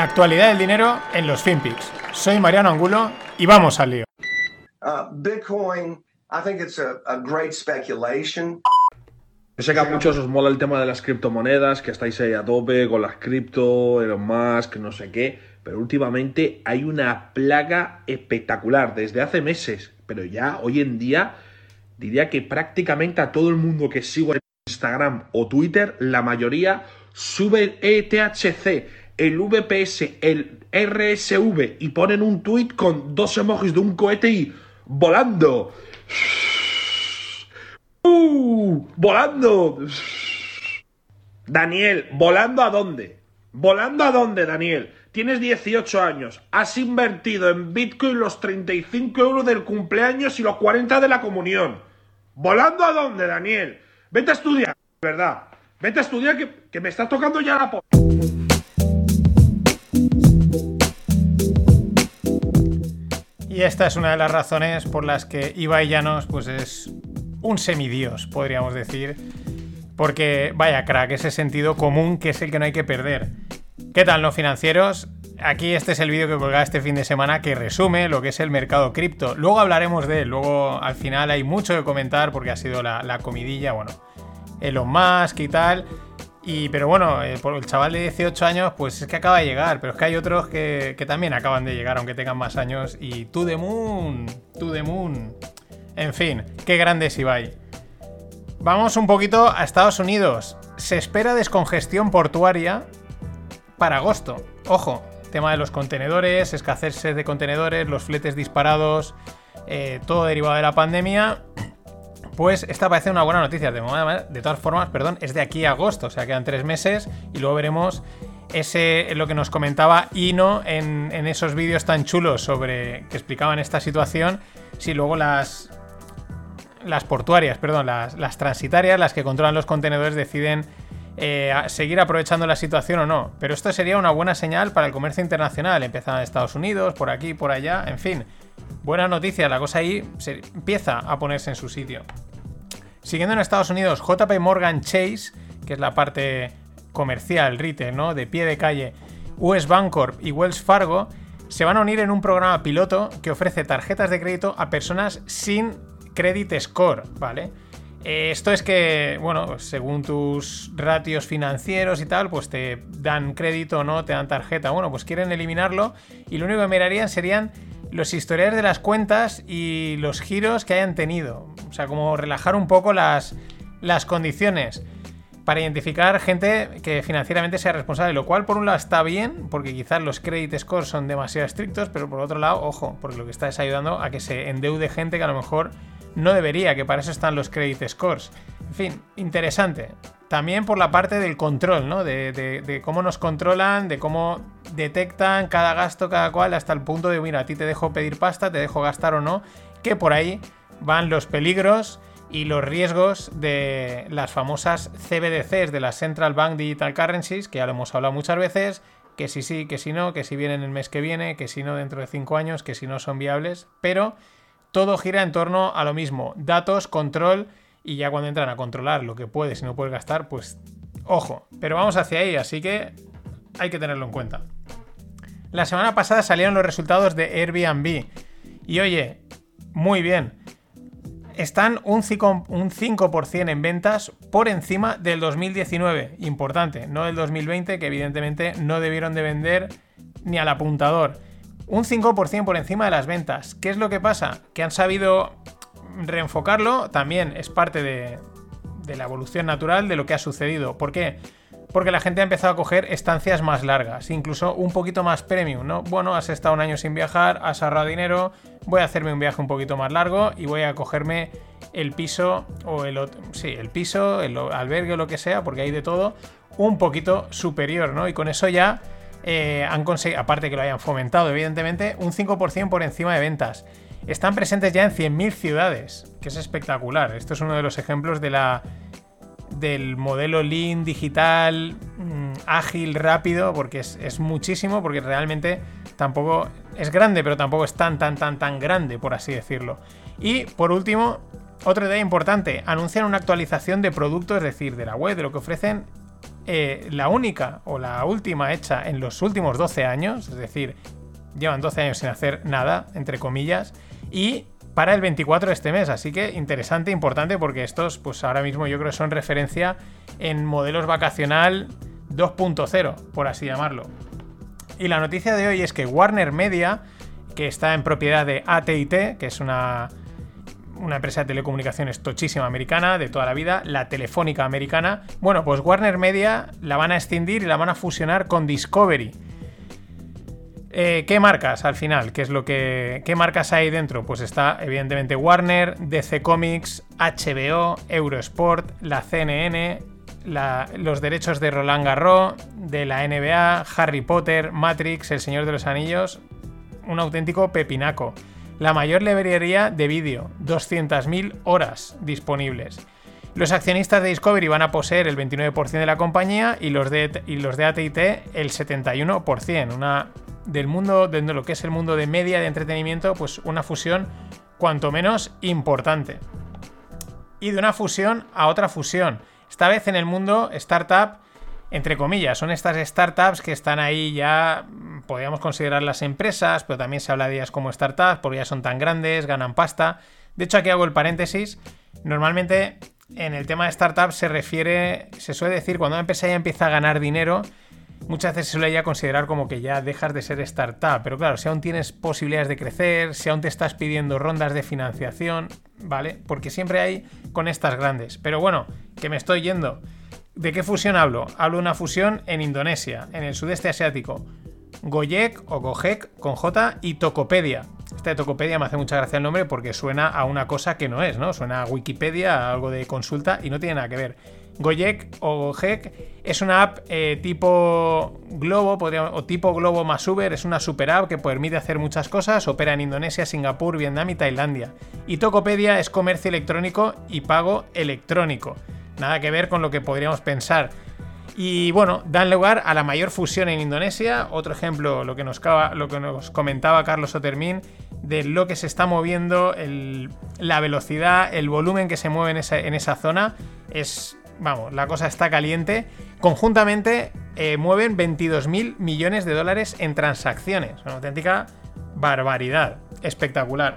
La actualidad del dinero en los FinPix. Soy Mariano Angulo y vamos al lío. Uh, Bitcoin, I think it's a, a great speculation. Yo sé que a muchos os mola el tema de las criptomonedas, que estáis ahí a tope con las cripto, Elon Musk, no sé qué, pero últimamente hay una plaga espectacular desde hace meses, pero ya hoy en día diría que prácticamente a todo el mundo que sigo en Instagram o Twitter, la mayoría sube el ETHC, el VPS, el RSV y ponen un tweet con dos emojis de un cohete y volando. ¡Uh! ¡Volando! Daniel, ¿volando a dónde? ¿Volando a dónde, Daniel? Tienes 18 años, has invertido en Bitcoin los 35 euros del cumpleaños y los 40 de la comunión. ¿Volando a dónde, Daniel? Vete a estudiar, ¿verdad? Vete a estudiar que, que me estás tocando ya la po... Y esta es una de las razones por las que Ibai Llanos pues es un semidios, podríamos decir. Porque, vaya crack, ese sentido común que es el que no hay que perder. ¿Qué tal, no financieros? Aquí este es el vídeo que colgaba este fin de semana que resume lo que es el mercado cripto. Luego hablaremos de él, luego al final hay mucho que comentar porque ha sido la, comidilla, bueno, Elon Musk y tal. Y, pero bueno, eh, por el chaval de 18 años, pues es que acaba de llegar, pero es que hay otros que, también acaban de llegar, aunque tengan más años. Y to the moon, to the moon. En fin, qué grande es. Vamos un poquito a Estados Unidos. Se espera descongestión portuaria para agosto. Ojo, tema de los contenedores, escasez de contenedores, los fletes disparados, eh, todo derivado de la pandemia. Pues esta parece una buena noticia. De, de todas formas, perdón, es de aquí a agosto, o sea, quedan tres meses y luego veremos lo que nos comentaba Ino en, en esos vídeos tan chulos sobre que explicaban esta situación. Si luego las, portuarias, perdón, las, transitarias, las que controlan los contenedores, deciden eh, seguir aprovechando la situación o no. Pero esto sería una buena señal para el comercio internacional. Empiezan en Estados Unidos, por aquí, por allá, en fin. Buena noticia, la cosa ahí se empieza a ponerse en su sitio. Siguiendo en Estados Unidos, JP Morgan Chase, que es la parte comercial, retail, ¿no? De pie de calle, US Bancorp y Wells Fargo se van a unir en un programa piloto que ofrece tarjetas de crédito a personas sin credit score, ¿vale? Eh, esto es que, bueno, según tus ratios financieros y tal, pues te dan crédito o no, te dan tarjeta. Bueno, pues quieren eliminarlo y lo único que mirarían serían los historiales de las cuentas y los giros que hayan tenido. O sea, como relajar un poco las, las condiciones para identificar gente que financieramente sea responsable, lo cual por un lado está bien, porque quizás los credit scores son demasiado estrictos, pero por otro lado, ojo, porque lo que está es ayudando a que se endeude gente que a lo mejor no debería, que para eso están los credit scores. En fin, interesante. También por la parte del control, ¿no? De, cómo nos controlan, de cómo detectan cada gasto, cada cual, hasta el punto de, mira, a ti te dejo pedir pasta, te dejo gastar o no, que por ahí van los peligros y los riesgos de las famosas CBDCs, de las Central Bank Digital Currencies, que ya lo hemos hablado muchas veces, que si sí, que si no, que si vienen el mes que viene, que si no dentro de cinco años, que si no son viables, pero todo gira en torno a lo mismo, datos, control y ya cuando entran a controlar lo que puedes y no puedes gastar, pues ojo, pero vamos hacia ahí, así que hay que tenerlo en cuenta. La semana pasada salieron los resultados de Airbnb y oye, muy bien, están un 5%, en ventas por encima del 2019, importante, no del 2020 que evidentemente no debieron de vender ni al apuntador un 5% por encima de las ventas. ¿Qué es lo que pasa? Que han sabido reenfocarlo, también es parte de, la evolución natural de lo que ha sucedido. ¿Por qué? Porque la gente ha empezado a coger estancias más largas, incluso un poquito más premium, ¿no? Bueno, has estado un año sin viajar, has ahorrado dinero, voy a hacerme un viaje un poquito más largo y voy a cogerme el piso o el sí, el piso, el albergue o lo que sea, porque hay de todo, un poquito superior, ¿no? Y con eso ya eh, han conseguido, aparte que lo hayan fomentado, evidentemente, un 5% por encima de ventas. Están presentes ya en 100.000 ciudades, que es espectacular. Esto es uno de los ejemplos de la, del modelo lean digital, mm, ágil, rápido, porque es, muchísimo, porque realmente tampoco es grande, pero tampoco es tan, tan, tan, tan grande, por así decirlo. Y por último, otra idea importante, anuncian una actualización de producto, es decir, de la web, de lo que ofrecen eh, la única o la última hecha en los últimos 12 años, es decir, llevan 12 años sin hacer nada, entre comillas, y para el 24 de este mes. Así que interesante, importante, porque estos, pues ahora mismo yo creo que son referencia en modelos vacacional 2.0, por así llamarlo. Y la noticia de hoy es que Warner Media, que está en propiedad de ATT, que es una, una empresa de telecomunicaciones tochísima americana de toda la vida, la telefónica americana, bueno, pues Warner Media la van a extindir y la van a fusionar con Discovery. Eh, ¿Qué marcas al final? ¿Qué es lo que. ¿Qué marcas hay dentro? Pues está, evidentemente, Warner, DC Comics, HBO, Eurosport, la CNN, los derechos de Roland Garros, de la NBA, Harry Potter, Matrix, El Señor de los Anillos. Un auténtico pepinaco. La mayor librería de vídeo, 200.000 horas disponibles. Los accionistas de Discovery van a poseer el 29% de la compañía y los de, y los de ATT el 71%. Una del mundo, de lo que es el mundo de media de entretenimiento, pues una fusión cuanto menos importante. Y de una fusión a otra fusión. Esta vez en el mundo startup, entre comillas, son estas startups que están ahí ya, podríamos considerarlas empresas, pero también se habla de ellas como startups porque ya son tan grandes, ganan pasta. De hecho, aquí hago el paréntesis. Normalmente en el tema de startups se refiere, se suele decir, cuando una empresa ya empieza a ganar dinero, muchas veces se suele ya considerar como que ya dejas de ser startup. Pero claro, si aún tienes posibilidades de crecer, si aún te estás pidiendo rondas de financiación, ¿vale? Porque siempre hay con estas grandes. Pero bueno, que me estoy yendo. ¿De qué fusión hablo? Hablo de una fusión en Indonesia, en el sudeste asiático. Gojek o Gojek con J y Tokopedia. Esta de Tokopedia me hace mucha gracia el nombre porque suena a una cosa que no es, ¿no? Suena a Wikipedia, a algo de consulta y no tiene nada que ver. Gojek o Gojek es una app eh, tipo Globo o tipo Globo más Uber, es una super app que permite hacer muchas cosas, opera en Indonesia, Singapur, Vietnam y Tailandia. Y Tokopedia es comercio electrónico y pago electrónico. Nada que ver con lo que podríamos pensar. Y bueno, dan lugar a la mayor fusión en Indonesia. Otro ejemplo, lo que nos, lo que nos comentaba Carlos Otermín, de lo que se está moviendo, la velocidad, el volumen que se mueve en esa, en esa zona, es vamos, la cosa está caliente. Conjuntamente eh, mueven 22.000 millones de dólares en transacciones. Una auténtica barbaridad. Espectacular.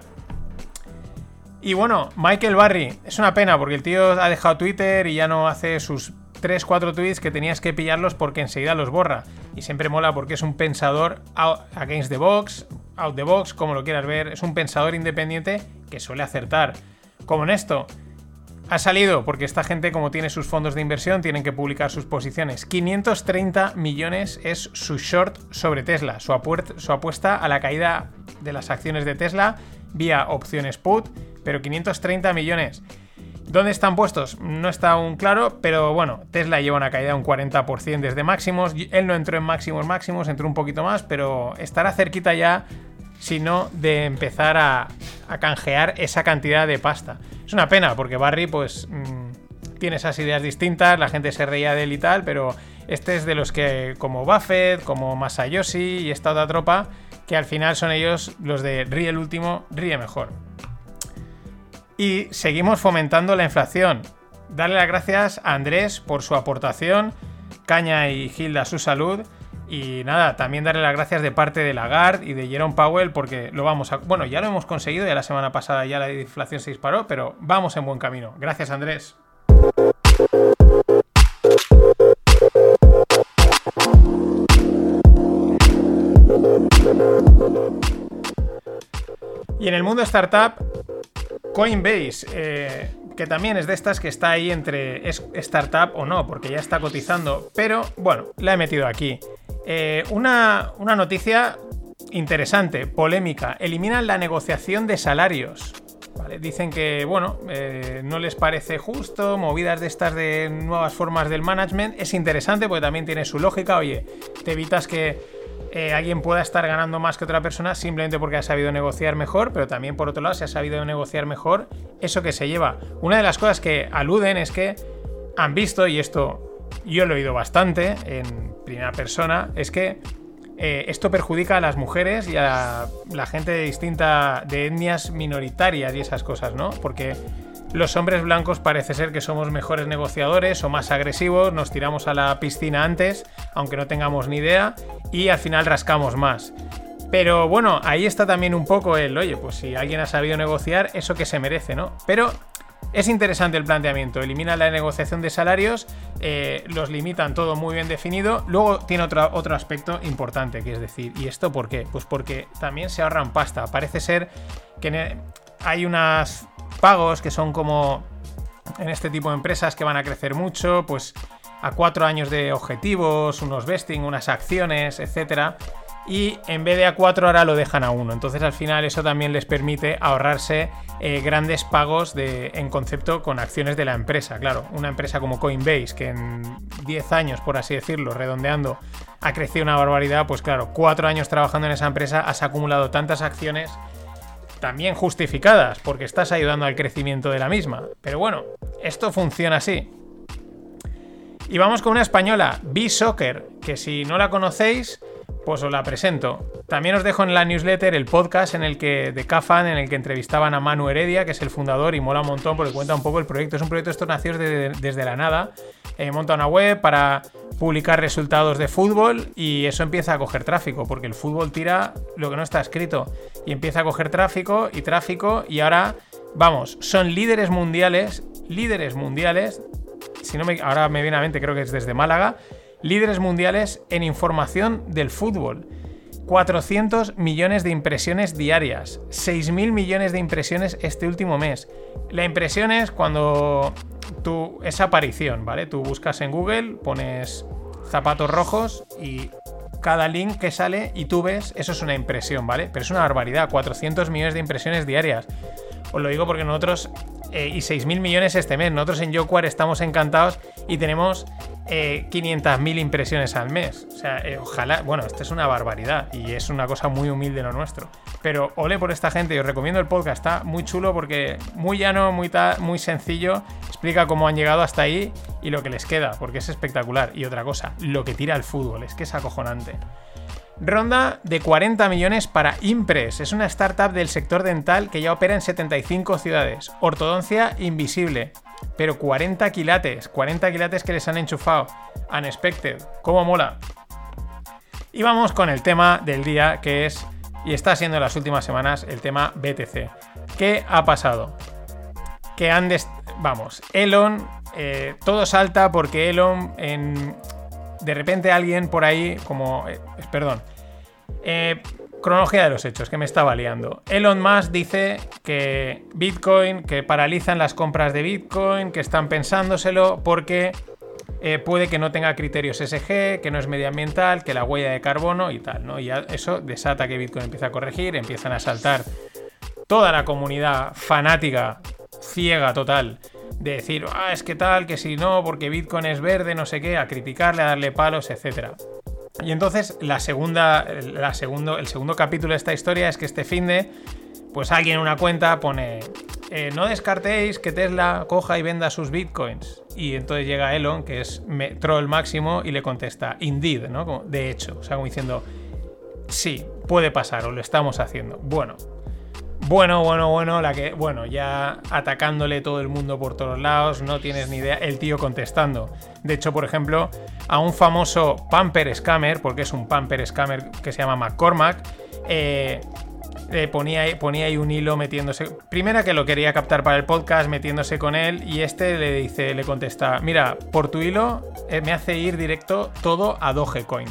Y bueno, Michael Barry, es una pena porque el tío ha dejado Twitter y ya no hace sus 3-4 tweets que tenías que pillarlos porque enseguida los borra. Y siempre mola porque es un pensador against the box, out the box, como lo quieras ver. Es un pensador independiente que suele acertar. Como en esto, ha salido porque esta gente, como tiene sus fondos de inversión, tienen que publicar sus posiciones. 530 millones es su short sobre Tesla, su, apuesta a la caída de las acciones de Tesla vía opciones put, pero 530 millones. ¿Dónde están puestos? No está aún claro, pero bueno, Tesla lleva una caída de un 40% desde máximos. Él no entró en máximos máximos, entró un poquito más, pero estará cerquita ya, si no, de empezar a canjear esa cantidad de pasta. Es una pena, porque Barry, pues, mm, tiene esas ideas distintas, la gente se reía de él y tal, pero este es de los que, como Buffett, como Masayoshi y esta otra tropa, que al final son ellos los de ríe el último, ríe mejor. Y seguimos fomentando la inflación. Darle las gracias a Andrés por su aportación, Caña y Gilda su salud y nada, también darle las gracias de parte de Lagarde y de Jerome Powell porque lo vamos a... Bueno, ya lo hemos conseguido, ya la semana pasada ya la inflación se disparó, pero vamos en buen camino. Gracias Andrés. Y en el mundo startup, Coinbase, eh, que también es de estas que está ahí entre startup o no, porque ya está cotizando, pero bueno, la he metido aquí. Eh, una, noticia interesante, polémica. Eliminan la negociación de salarios. Dicen que, bueno, eh, no les parece justo, movidas de estas de nuevas formas del management. Es interesante porque también tiene su lógica. Oye, te evitas que eh, alguien pueda estar ganando más que otra persona simplemente porque ha sabido negociar mejor, pero también por otro lado, si ha sabido negociar mejor, eso que se lleva. Una de las cosas que aluden es que han visto, y esto yo lo he oído bastante en primera persona, es que eh, esto perjudica a las mujeres y a la gente distinta de etnias minoritarias y esas cosas, ¿no? Porque los hombres blancos parece ser que somos mejores negociadores o más agresivos, nos tiramos a la piscina antes, aunque no tengamos ni idea, y al final rascamos más. Pero bueno, ahí está también un poco el, oye, pues si alguien ha sabido negociar, eso que se merece, ¿no? Pero es interesante el planteamiento, elimina la negociación de salarios, eh, los limitan todo muy bien definido. Luego tiene otro, otro aspecto importante, que es decir, ¿y esto por qué? Pues porque también se ahorran pasta. Parece ser que hay unos pagos que son como en este tipo de empresas que van a crecer mucho, pues a cuatro años de objetivos, unos vesting, unas acciones, etcétera y en vez de a 4 ahora lo dejan a 1. Entonces al final eso también les permite ahorrarse eh, grandes pagos de, en concepto con acciones de la empresa. Claro, una empresa como Coinbase, que en 10 años, por así decirlo, redondeando, ha crecido una barbaridad, pues claro, 4 años trabajando en esa empresa has acumulado tantas acciones también justificadas, porque estás ayudando al crecimiento de la misma. Pero bueno, esto funciona así. Y vamos con una española, B-Soccer, que si no la conocéis, pues os la presento. También os dejo en la newsletter el podcast en el que de Cafan, en el que entrevistaban a Manu Heredia, que es el fundador y mola un montón porque cuenta un poco el proyecto. Es un proyecto estos nacidos desde la nada. Eh, monta una web para publicar resultados de fútbol y eso empieza a coger tráfico porque el fútbol tira lo que no está escrito y empieza a coger tráfico y tráfico y ahora vamos, son líderes mundiales, líderes mundiales. Si no me, ahora me viene a mente, creo que es desde Málaga líderes mundiales en información del fútbol. 400 millones de impresiones diarias, 6.000 millones de impresiones este último mes. La impresión es cuando tú, esa aparición, ¿vale? Tú buscas en Google, pones zapatos rojos y cada link que sale y tú ves, eso es una impresión, ¿vale? Pero es una barbaridad, 400 millones de impresiones diarias. Os lo digo porque nosotros, eh, y 6.000 millones este mes, nosotros en Yoquar estamos encantados y tenemos eh, 500.000 impresiones al mes. O sea, eh, ojalá, bueno, esto es una barbaridad y es una cosa muy humilde lo nuestro. Pero ole por esta gente, y os recomiendo el podcast, está muy chulo porque muy llano, muy, muy sencillo, explica cómo han llegado hasta ahí y lo que les queda, porque es espectacular. Y otra cosa, lo que tira el fútbol, es que es acojonante. Ronda de 40 millones para Impress. Es una startup del sector dental que ya opera en 75 ciudades. Ortodoncia invisible. Pero 40 quilates, 40 quilates que les han enchufado. Unexpected. ¿Cómo mola? Y vamos con el tema del día que es, y está siendo en las últimas semanas, el tema BTC. ¿Qué ha pasado? Que han... Vamos, Elon, eh, todo salta porque Elon en... De repente alguien por ahí, como... Eh, perdón. Eh, cronología de los hechos, que me estaba liando. Elon Musk dice que Bitcoin, que paralizan las compras de Bitcoin, que están pensándoselo porque eh, puede que no tenga criterios SG, que no es medioambiental, que la huella de carbono y tal, ¿no? Y eso desata que Bitcoin empieza a corregir, empiezan a saltar toda la comunidad fanática, ciega total, de decir, ah, es que tal, que si no, porque Bitcoin es verde, no sé qué, a criticarle, a darle palos, etcétera. Y entonces la segunda, la segundo, el segundo capítulo de esta historia es que este fin de, pues alguien en una cuenta pone, eh, no descartéis que Tesla coja y venda sus bitcoins. Y entonces llega Elon, que es troll máximo, y le contesta, indeed, ¿no? de hecho, o sea, como diciendo, sí, puede pasar, o lo estamos haciendo. Bueno, bueno, bueno, bueno, la que, bueno, ya atacándole todo el mundo por todos lados, no tienes ni idea, el tío contestando. De hecho, por ejemplo, a un famoso pamper scammer, porque es un pamper scammer que se llama McCormack, eh, ponía, ponía ahí un hilo metiéndose. Primera que lo quería captar para el podcast, metiéndose con él, y este le dice, le contesta: Mira, por tu hilo eh, me hace ir directo todo a Dogecoin.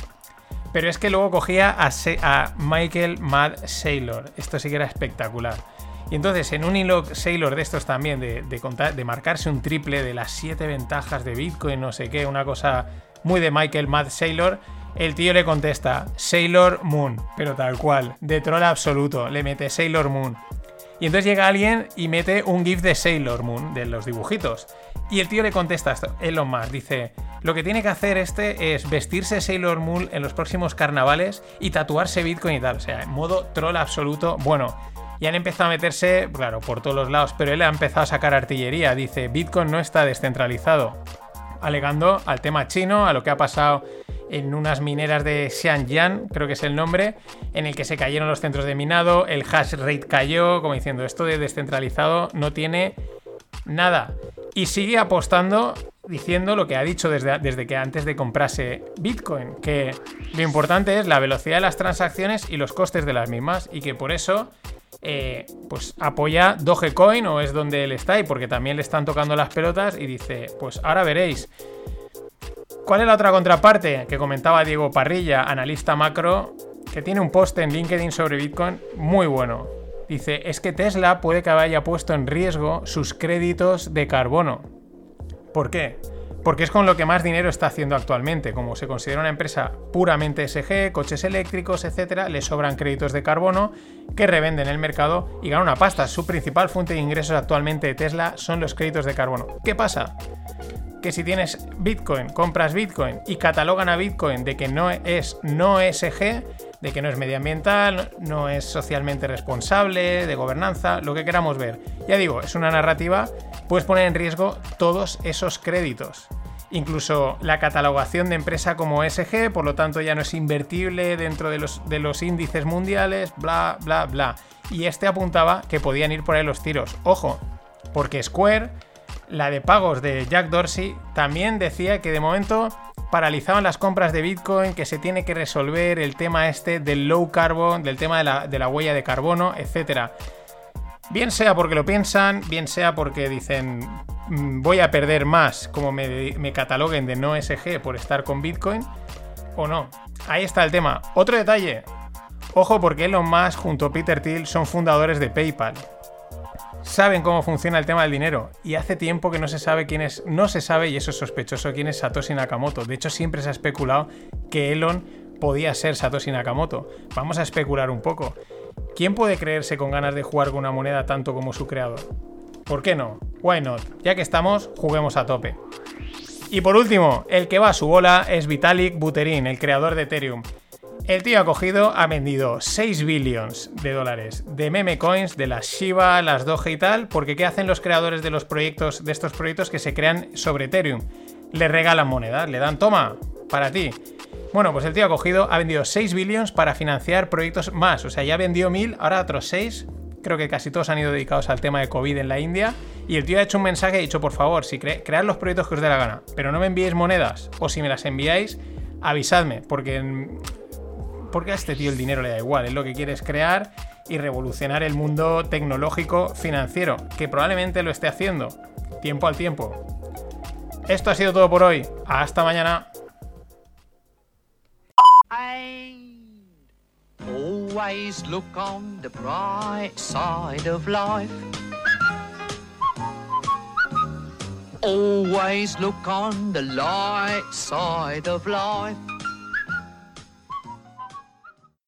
Pero es que luego cogía a, Michael Mad Sailor. Esto sí que era espectacular. Y entonces en un hilo Sailor de estos también, de, de marcarse un triple de las siete ventajas de Bitcoin, no sé qué, una cosa muy de Michael Mad Sailor, el tío le contesta Sailor Moon, pero tal cual, de troll absoluto, le mete Sailor Moon. Y entonces llega alguien y mete un GIF de Sailor Moon, de los dibujitos. Y el tío le contesta esto, Elon Musk, dice, lo que tiene que hacer este es vestirse Sailor Moon en los próximos carnavales y tatuarse Bitcoin y tal. O sea, en modo troll absoluto. Bueno, y han empezado a meterse, claro, por todos los lados, pero él ha empezado a sacar artillería. Dice, Bitcoin no está descentralizado. Alegando al tema chino, a lo que ha pasado en unas mineras de Xianjiang, creo que es el nombre, en el que se cayeron los centros de minado, el hash rate cayó, como diciendo, esto de descentralizado no tiene Nada. Y sigue apostando diciendo lo que ha dicho desde, desde que antes de comprarse Bitcoin, que lo importante es la velocidad de las transacciones y los costes de las mismas, y que por eso eh, pues apoya Dogecoin o es donde él está y porque también le están tocando las pelotas y dice, pues ahora veréis. ¿Cuál es la otra contraparte que comentaba Diego Parrilla, analista macro, que tiene un post en LinkedIn sobre Bitcoin muy bueno? Dice, es que Tesla puede que haya puesto en riesgo sus créditos de carbono. ¿Por qué? Porque es con lo que más dinero está haciendo actualmente. Como se considera una empresa puramente SG, coches eléctricos, etc., le sobran créditos de carbono que revenden en el mercado y ganan una pasta. Su principal fuente de ingresos actualmente de Tesla son los créditos de carbono. ¿Qué pasa? que si tienes Bitcoin, compras Bitcoin y catalogan a Bitcoin de que no es no ESG, de que no es medioambiental, no es socialmente responsable, de gobernanza, lo que queramos ver. Ya digo, es una narrativa, puedes poner en riesgo todos esos créditos. Incluso la catalogación de empresa como ESG, por lo tanto ya no es invertible dentro de los, de los índices mundiales, bla, bla, bla. Y este apuntaba que podían ir por ahí los tiros. Ojo, porque Square la de pagos de Jack Dorsey, también decía que de momento paralizaban las compras de Bitcoin, que se tiene que resolver el tema este del low carbon, del tema de la, huella de carbono, etc. Bien sea porque lo piensan, bien sea porque dicen mm, voy a perder más como me, me cataloguen de no SG por estar con Bitcoin, o no. Ahí está el tema. Otro detalle. Ojo porque Elon Musk junto a Peter Thiel son fundadores de PayPal saben cómo funciona el tema del dinero y hace tiempo que no se sabe quién es, no se sabe y eso es sospechoso quién es Satoshi Nakamoto. De hecho, siempre se ha especulado que Elon podía ser Satoshi Nakamoto. Vamos a especular un poco. ¿Quién puede creerse con ganas de jugar con una moneda tanto como su creador? ¿Por qué no? Why not? Ya que estamos, juguemos a tope. Y por último, el que va a su bola es Vitalik Buterin, el creador de Ethereum. El tío ha cogido, ha vendido 6 billones de dólares de meme coins, de las Shiba, las Doge y tal, porque ¿qué hacen los creadores de los proyectos, de estos proyectos que se crean sobre Ethereum? Le regalan monedas, le dan, toma, para ti. Bueno, pues el tío ha cogido, ha vendido 6 billones para financiar proyectos más, o sea, ya vendió 1000, ahora otros 6, creo que casi todos han ido dedicados al tema de COVID en la India. Y el tío ha hecho un mensaje y ha dicho, por favor, si cread los proyectos que os dé la gana, pero no me enviéis monedas, o si me las enviáis, avisadme, porque porque a este tío el dinero le da igual, es lo que quiere es crear y revolucionar el mundo tecnológico financiero, que probablemente lo esté haciendo, tiempo al tiempo. Esto ha sido todo por hoy, hasta mañana. Always look on the light side of life.